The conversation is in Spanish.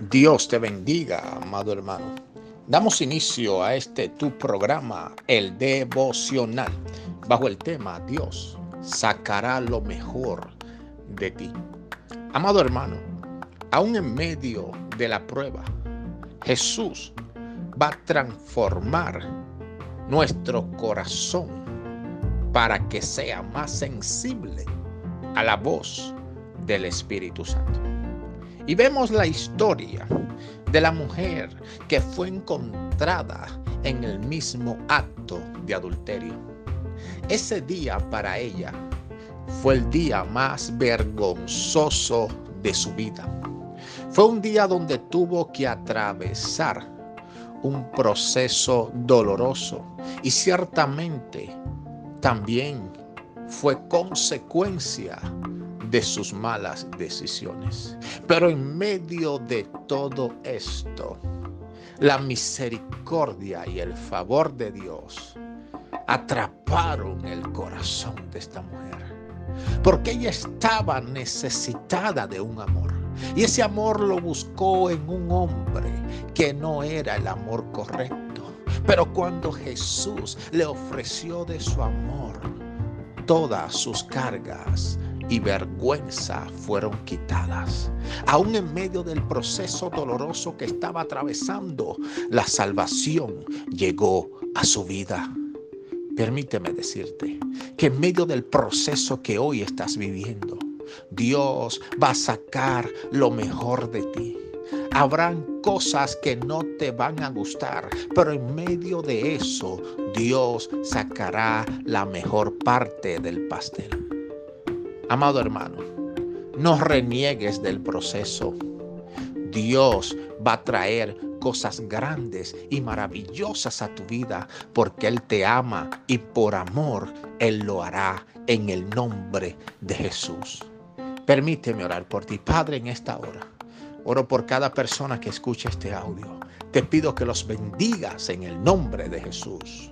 Dios te bendiga, amado hermano. Damos inicio a este tu programa, el devocional, bajo el tema Dios sacará lo mejor de ti. Amado hermano, aún en medio de la prueba, Jesús va a transformar nuestro corazón para que sea más sensible a la voz del Espíritu Santo. Y vemos la historia de la mujer que fue encontrada en el mismo acto de adulterio. Ese día para ella fue el día más vergonzoso de su vida. Fue un día donde tuvo que atravesar un proceso doloroso y ciertamente también fue consecuencia de sus malas decisiones. Pero en medio de todo esto, la misericordia y el favor de Dios atraparon el corazón de esta mujer. Porque ella estaba necesitada de un amor. Y ese amor lo buscó en un hombre que no era el amor correcto. Pero cuando Jesús le ofreció de su amor todas sus cargas, y vergüenza fueron quitadas. Aún en medio del proceso doloroso que estaba atravesando, la salvación llegó a su vida. Permíteme decirte que en medio del proceso que hoy estás viviendo, Dios va a sacar lo mejor de ti. Habrán cosas que no te van a gustar, pero en medio de eso Dios sacará la mejor parte del pastel. Amado hermano, no reniegues del proceso. Dios va a traer cosas grandes y maravillosas a tu vida porque Él te ama y por amor Él lo hará en el nombre de Jesús. Permíteme orar por ti, Padre, en esta hora. Oro por cada persona que escuche este audio. Te pido que los bendigas en el nombre de Jesús.